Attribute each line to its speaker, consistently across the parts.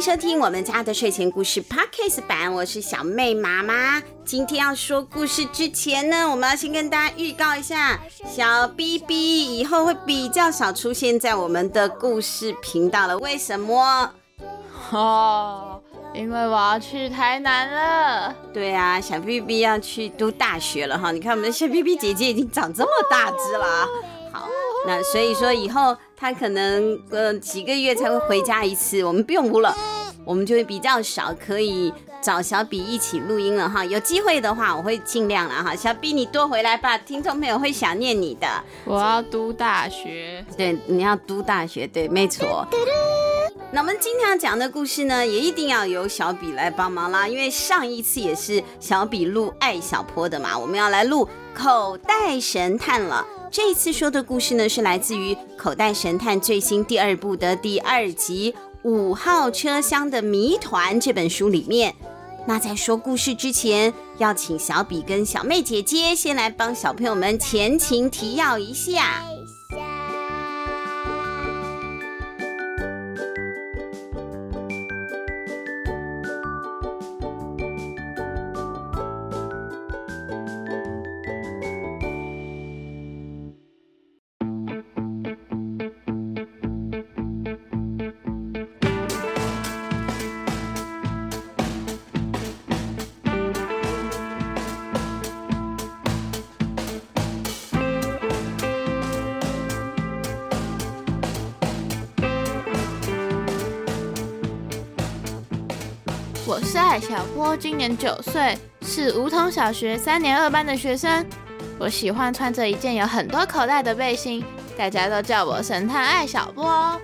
Speaker 1: 迎收听我们家的睡前故事 Podcast 版，我是小妹妈妈。今天要说故事之前呢，我们要先跟大家预告一下，小 B B 以后会比较少出现在我们的故事频道了。为什么？
Speaker 2: 哦，因为我要去台南了。
Speaker 1: 对啊，小 B B 要去读大学了哈。你看我们的小 B B 姐姐已经长这么大只了。好，那所以说以后。他可能呃几个月才会回家一次，我们不用录了，我们就会比较少可以找小比一起录音了哈。有机会的话，我会尽量了哈。小比你多回来吧，听众朋友会想念你的。
Speaker 2: 我要读大学，
Speaker 1: 对，你要读大学，对，没错。那我们今天要讲的故事呢，也一定要由小比来帮忙啦，因为上一次也是小比录爱小坡的嘛，我们要来录口袋神探了。这一次说的故事呢，是来自于《口袋神探》最新第二部的第二集《五号车厢的谜团》这本书里面。那在说故事之前，要请小比跟小妹姐姐先来帮小朋友们前情提要一下。
Speaker 2: 我是艾小波，今年九岁，是梧桐小学三年二班的学生。我喜欢穿着一件有很多口袋的背心，大家都叫我神探艾小波。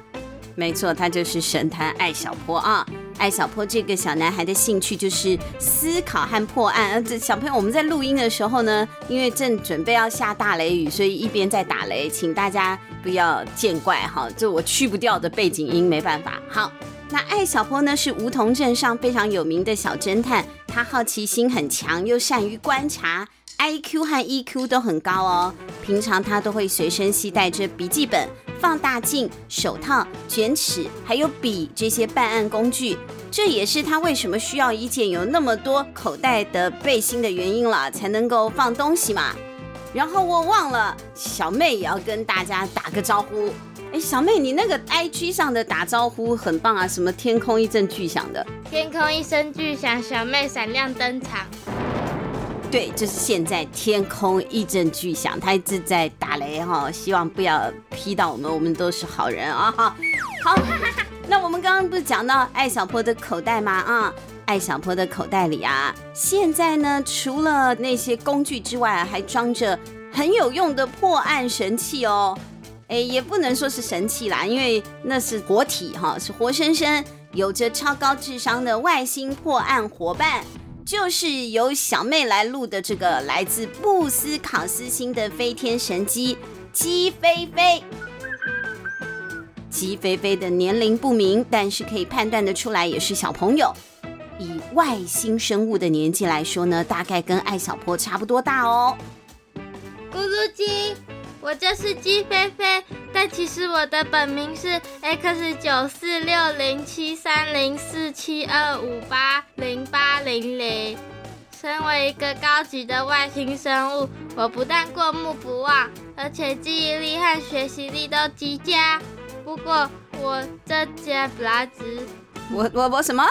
Speaker 1: 没错，他就是神探艾小波啊！艾小坡这个小男孩的兴趣就是思考和破案。呃，这小朋友，我们在录音的时候呢，因为正准备要下大雷雨，所以一边在打雷，请大家不要见怪哈，这我去不掉的背景音，没办法。好。那艾小坡呢，是梧桐镇上非常有名的小侦探，他好奇心很强，又善于观察，IQ 和 EQ 都很高哦。平常他都会随身携带着笔记本、放大镜、手套、卷尺，还有笔这些办案工具。这也是他为什么需要一件有那么多口袋的背心的原因了，才能够放东西嘛。然后我忘了，小妹也要跟大家打个招呼。哎，小妹，你那个 IG 上的打招呼很棒啊！什么天空一阵巨响的？
Speaker 3: 天空一声巨响，小妹闪亮登场。
Speaker 1: 对，就是现在天空一阵巨响，他一直在打雷哈，希望不要劈到我们，我们都是好人啊！哈，好，那我们刚刚不是讲到艾小坡的口袋吗？啊，艾小坡的口袋里啊，现在呢，除了那些工具之外，还装着很有用的破案神器哦。哎，也不能说是神器啦，因为那是活体哈，是活生生有着超高智商的外星破案伙伴，就是由小妹来录的这个来自布斯考斯星的飞天神机鸡飞飞。鸡飞飞的年龄不明，但是可以判断得出来也是小朋友。以外星生物的年纪来说呢，大概跟艾小坡差不多大哦。
Speaker 3: 咕噜鸡。我就是鸡飞飞，但其实我的本名是 X 九四六零七三零四七二五八零八零零。身为一个高级的外星生物，我不但过目不忘，而且记忆力和学习力都极佳。不过我这家不拉直，
Speaker 1: 我我我什么？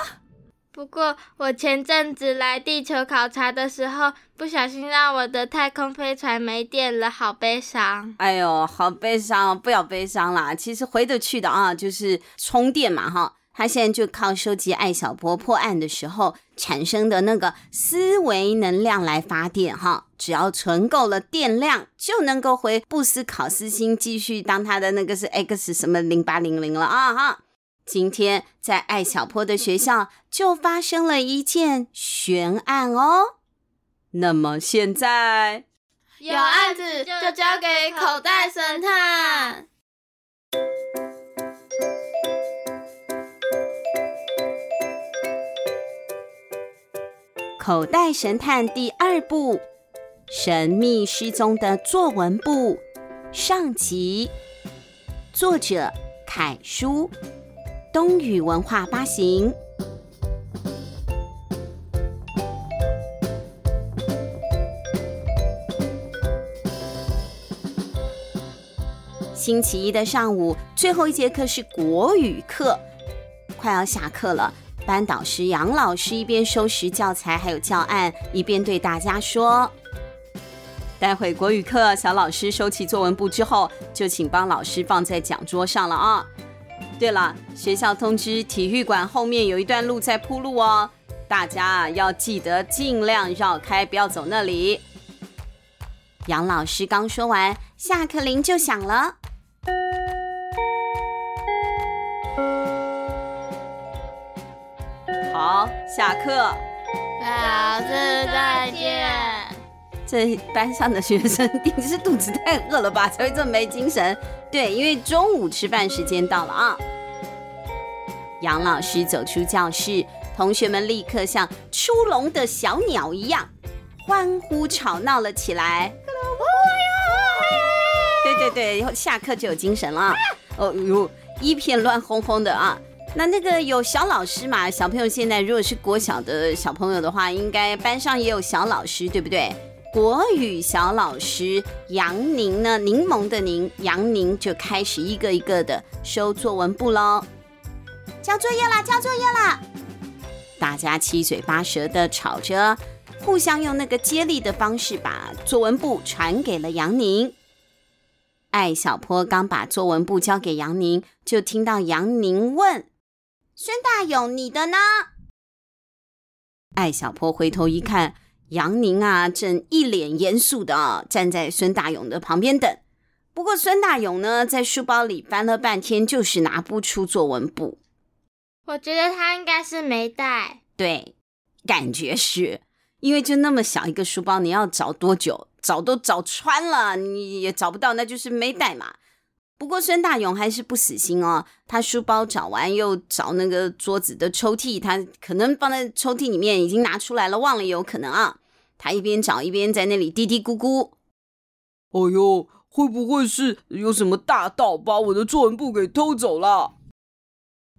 Speaker 3: 不过，我前阵子来地球考察的时候，不小心让我的太空飞船没电了，好悲伤。
Speaker 1: 哎呦，好悲伤，不要悲伤啦。其实回得去的啊，就是充电嘛，哈。他现在就靠收集艾小波破案的时候产生的那个思维能量来发电，哈。只要存够了电量，就能够回布斯考斯星继续当他的那个是 X 什么零八零零了啊，哈。今天在艾小坡的学校就发生了一件悬案哦。那么现在
Speaker 2: 有案子就交给口袋神探。
Speaker 1: 口袋神探第二部：神秘失踪的作文部上集，作者凯叔。东雨文化发行。星期一的上午，最后一节课是国语课，快要下课了。班导师杨老师一边收拾教材还有教案，一边对大家说：“待会国语课，小老师收起作文簿之后，就请帮老师放在讲桌上了啊。对了，学校通知体育馆后面有一段路在铺路哦，大家要记得尽量绕开，不要走那里。”杨老师刚说完，下课铃就响了。好，下课。
Speaker 2: 老师再见。
Speaker 1: 这班上的学生一定是肚子太饿了吧，才会这么没精神。对，因为中午吃饭时间到了啊。杨老师走出教室，同学们立刻像出笼的小鸟一样欢呼吵闹了起来。对对对，以后下课就有精神了。哦哟，一片乱哄哄的啊。那那个有小老师嘛？小朋友现在如果是国小的小朋友的话，应该班上也有小老师，对不对？国语小老师杨宁呢？柠檬的柠，杨宁就开始一个一个的收作文簿喽。交作业啦，交作业啦！大家七嘴八舌的吵着，互相用那个接力的方式把作文簿传给了杨宁。艾小坡刚把作文簿交给杨宁，就听到杨宁问。孙大勇，你的呢？艾小坡回头一看，杨宁啊，正一脸严肃的站在孙大勇的旁边等。不过孙大勇呢，在书包里翻了半天，就是拿不出作文簿。
Speaker 3: 我觉得他应该是没带。
Speaker 1: 对，感觉是因为就那么小一个书包，你要找多久？找都找穿了，你也找不到，那就是没带嘛。不过孙大勇还是不死心哦，他书包找完又找那个桌子的抽屉，他可能放在抽屉里面已经拿出来了，忘了有可能啊。他一边找一边在那里嘀嘀咕咕：“
Speaker 4: 哎呦，会不会是有什么大盗把我的作文簿给偷走了？”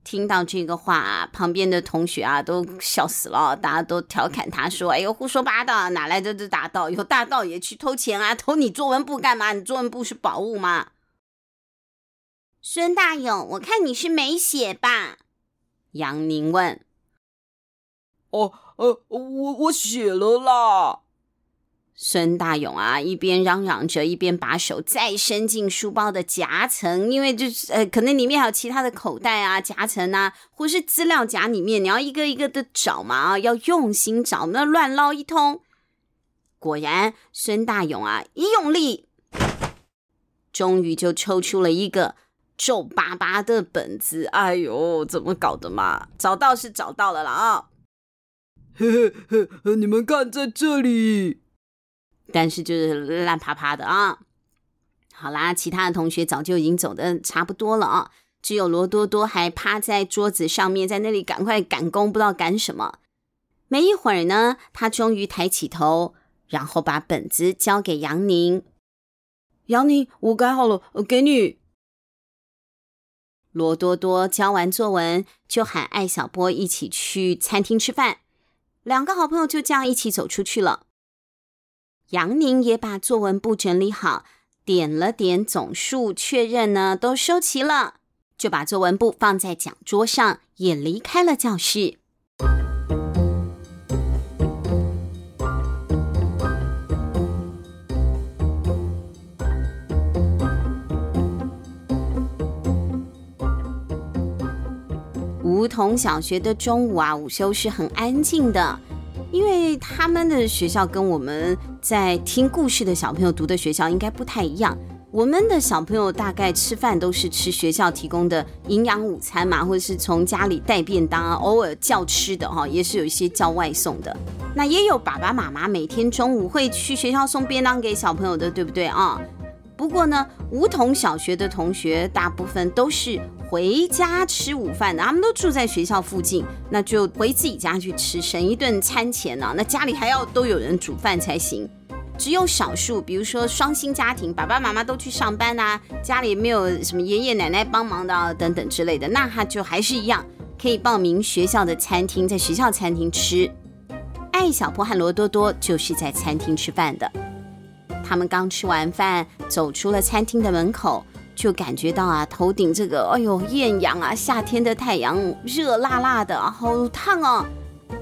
Speaker 1: 听到这个话，旁边的同学啊都笑死了，大家都调侃他说：“哎呦，胡说八道，哪来的这大盗？有大盗也去偷钱啊？偷你作文簿干嘛？你作文簿是宝物吗？”孙大勇，我看你是没写吧？杨宁问。
Speaker 4: 哦，呃，我我写了啦。
Speaker 1: 孙大勇啊，一边嚷嚷着，一边把手再伸进书包的夹层，因为就是呃，可能里面还有其他的口袋啊、夹层啊，或是资料夹里面，你要一个一个的找嘛啊，要用心找，那乱捞一通。果然，孙大勇啊，一用力，终于就抽出了一个。皱巴巴的本子，哎呦，怎么搞的嘛？找到是找到了啦啊！
Speaker 4: 嘿嘿嘿，你们看在这里，
Speaker 1: 但是就是烂趴趴的啊。好啦，其他的同学早就已经走的差不多了啊，只有罗多多还趴在桌子上面，在那里赶快赶工，不知道赶什么。没一会儿呢，他终于抬起头，然后把本子交给杨宁。
Speaker 4: 杨宁，我改好了，我给你。
Speaker 1: 罗多多交完作文，就喊艾小波一起去餐厅吃饭。两个好朋友就这样一起走出去了。杨宁也把作文簿整理好，点了点总数，确认呢都收齐了，就把作文簿放在讲桌上，也离开了教室。梧桐小学的中午啊，午休是很安静的，因为他们的学校跟我们在听故事的小朋友读的学校应该不太一样。我们的小朋友大概吃饭都是吃学校提供的营养午餐嘛，或者是从家里带便当啊，偶尔叫吃的哈，也是有一些叫外送的。那也有爸爸妈妈每天中午会去学校送便当给小朋友的，对不对啊？不过呢，梧桐小学的同学大部分都是回家吃午饭的，他们都住在学校附近，那就回自己家去吃，省一顿餐钱呢、那家里还要都有人煮饭才行。只有少数，比如说双薪家庭，爸爸妈妈都去上班啊，家里没有什么爷爷奶奶帮忙的啊，等等之类的，那他就还是一样可以报名学校的餐厅，在学校餐厅吃。艾小坡和罗多多就是在餐厅吃饭的。他们刚吃完饭，走出了餐厅的门口，就感觉到啊，头顶这个，哎呦，艳阳啊，夏天的太阳热辣辣的，好烫哦。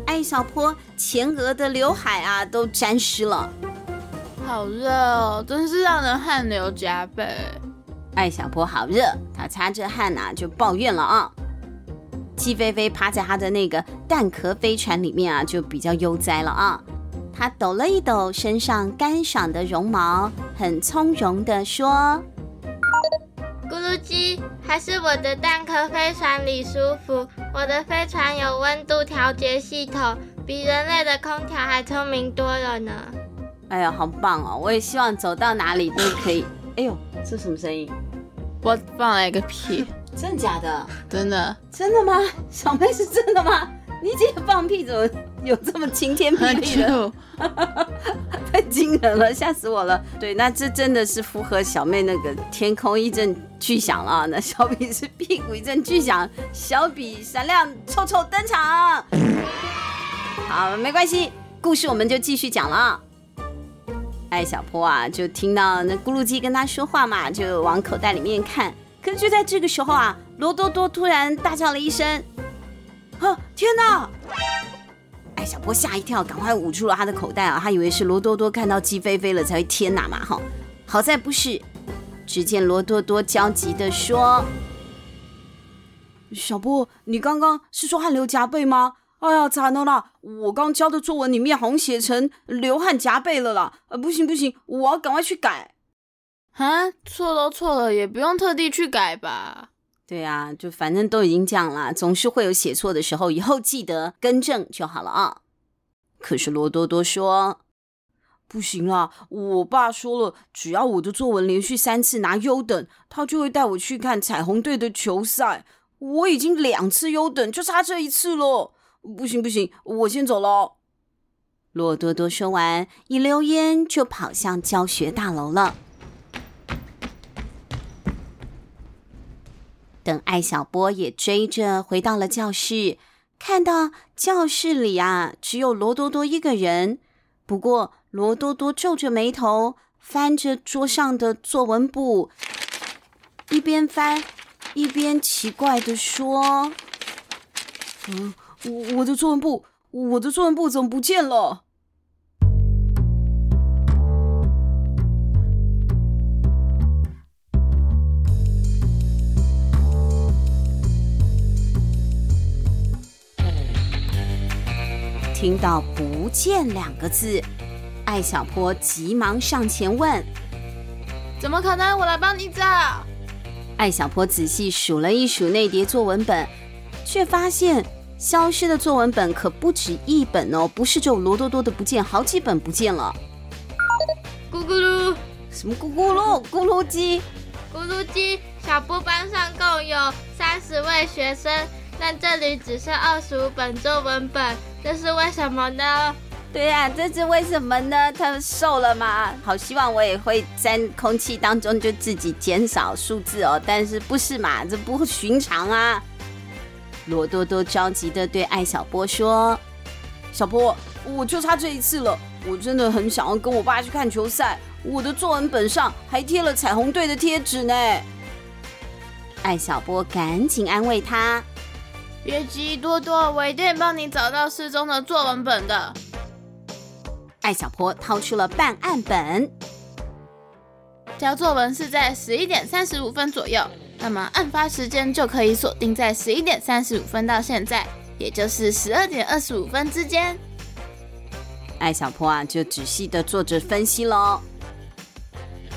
Speaker 1: 艾小坡前额的刘海啊，都沾湿了，
Speaker 2: 好热哦，真是让人汗流浃背。
Speaker 1: 艾小坡好热，他擦着汗啊，就抱怨了啊。鸡飞飞趴在他的那个蛋壳飞船里面啊，就比较悠哉了啊。他抖了一抖身上干爽的绒毛，很从容地说：“
Speaker 3: 咕噜鸡，还是我的蛋壳飞船里舒服。我的飞船有温度调节系统，比人类的空调还聪明多了呢。”
Speaker 1: 哎呀，好棒哦！我也希望走到哪里都可以。哎呦，这什么声音？
Speaker 2: 我放了一个屁。
Speaker 1: 真的假的？
Speaker 2: 真的。
Speaker 1: 真的吗？小妹是真的吗？你姐放屁怎么 有这么晴天 霹雳的？太惊人了，吓死我了！对，那这真的是符合小妹那个天空一阵巨响了。那小比是屁股一阵巨响，小比闪亮臭臭登场。好，没关系，故事我们就继续讲了。哎小坡啊，就听到那咕噜鸡跟他说话嘛，就往口袋里面看。可是就在这个时候啊，罗多多突然大叫了一声。啊！天哪！小波吓一跳，赶快捂住了他的口袋啊！他以为是罗多多看到鸡飞飞了才会天哪嘛！哈，好在不是。只见罗多多焦急地说：“小波，你刚刚是说汗流浃背吗？哎呀，惨了啦！我刚交的作文里面好像写成流汗浃背了啦！呃，不行不行，我要赶快去改。
Speaker 2: 啊，错都错了，也不用特地去改吧？”
Speaker 1: 对啊，就反正都已经讲了，总是会有写错的时候，以后记得更正就好了啊。可是罗多多说不行啦，我爸说了，只要我的作文连续三次拿优等，他就会带我去看彩虹队的球赛。我已经两次优等，就差这一次了。不行不行，我先走喽。罗多多说完，一溜烟就跑向教学大楼了。艾小波也追着回到了教室，看到教室里啊，只有罗多多一个人。不过罗多多皱着眉头，翻着桌上的作文簿，一边翻一边奇怪地说：“嗯，我我的作文簿，我的作文簿怎么不见了？”听到“不见”两个字，艾小坡急忙上前问：“
Speaker 2: 怎么可能？我来帮你找。”
Speaker 1: 艾小坡仔细数了一数那叠作文本，却发现消失的作文本可不止一本哦，不是只有罗多多的不见，好几本不见了。
Speaker 3: 咕咕噜，
Speaker 1: 什么咕咕噜？咕噜鸡？
Speaker 3: 咕噜鸡？小波班上共有三十位学生，但这里只剩二十五本作文本。这是为什么呢？
Speaker 1: 对呀、啊，这是为什么呢？他瘦了吗？好希望我也会在空气当中就自己减少数字哦，但是不是嘛？这不寻常啊！罗多多着急的对艾小波说：“小波，我就差这一次了，我真的很想要跟我爸去看球赛，我的作文本上还贴了彩虹队的贴纸呢。”艾小波赶紧安慰他。
Speaker 2: 别急，多多，我一定帮你找到失踪的作文本的。
Speaker 1: 艾小坡掏出了办案本，
Speaker 2: 交作文是在十一点三十五分左右，那么案发时间就可以锁定在十一点三十五分到现在，也就是十二点二十五分之间。
Speaker 1: 艾小坡啊，就仔细的做着分析喽。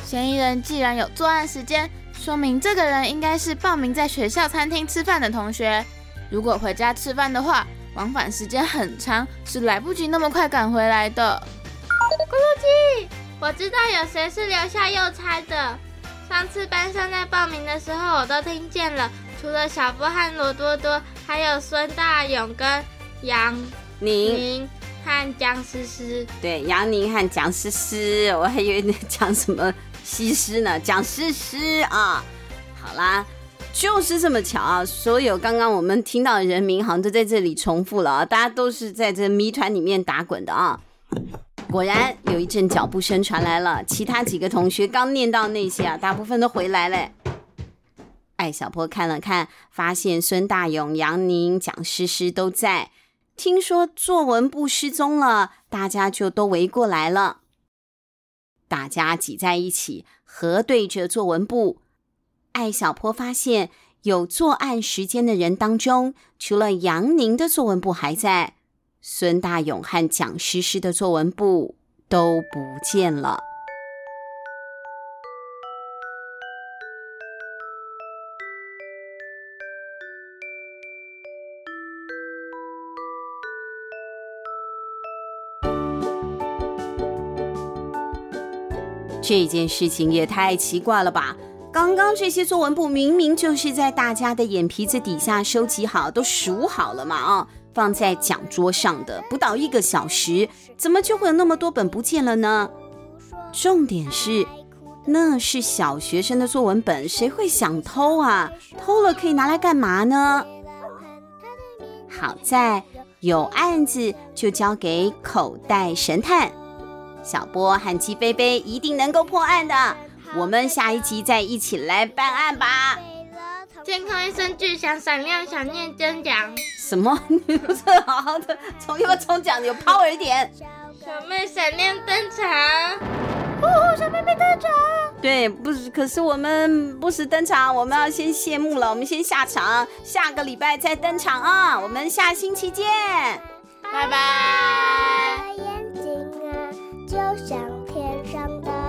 Speaker 2: 嫌疑人既然有作案时间，说明这个人应该是报名在学校餐厅吃饭的同学。如果回家吃饭的话，往返时间很长，是来不及那么快赶回来的。
Speaker 3: 咕噜鸡，我知道有谁是留下邮差的。上次班上在报名的时候，我都听见了。除了小波和罗多多，还有孙大勇跟杨宁，和蒋诗诗。
Speaker 1: 对，杨宁和蒋诗诗，我还以为你讲什么西施呢？蒋诗诗啊，好啦，就是这么巧啊！所有刚刚我们听到的人名，好像都在这里重复了啊！大家都是在这谜团里面打滚的啊！果然有一阵脚步声传来了，其他几个同学刚念到那些啊，大部分都回来了。艾小坡看了看，发现孙大勇、杨宁、蒋诗诗都在。听说作文部失踪了，大家就都围过来了。大家挤在一起，核对着作文部。艾小坡发现，有作案时间的人当中，除了杨宁的作文簿还在，孙大勇和蒋诗诗的作文簿都不见了。这件事情也太奇怪了吧！刚刚这些作文簿明明就是在大家的眼皮子底下收集好，都数好了嘛啊，放在讲桌上的，不到一个小时，怎么就会有那么多本不见了呢？重点是，那是小学生的作文本，谁会想偷啊？偷了可以拿来干嘛呢？好在有案子就交给口袋神探。小波和鸡飞飞一定能够破案的，我们下一期再一起来办案吧。
Speaker 3: 健康一声巨响，闪亮想念真讲。
Speaker 1: 什么？你不是好好的，从要不要重讲？有 power 一点。
Speaker 3: 小妹闪亮登场。
Speaker 2: 哦，小妹妹登场。
Speaker 1: 对，不是，可是我们不时登场，我们要先谢幕了，我们先下场，下个礼拜再登场啊。我们下星期见，
Speaker 2: 拜拜。
Speaker 3: 就像天上的。